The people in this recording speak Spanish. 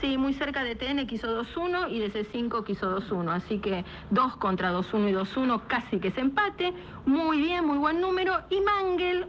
Sí, muy cerca de TN quiso 2-1 y de C5 quiso 2-1. Así que 2 contra 2-1 y 2-1 casi que se empate. Muy bien, muy buen número. Y Mangel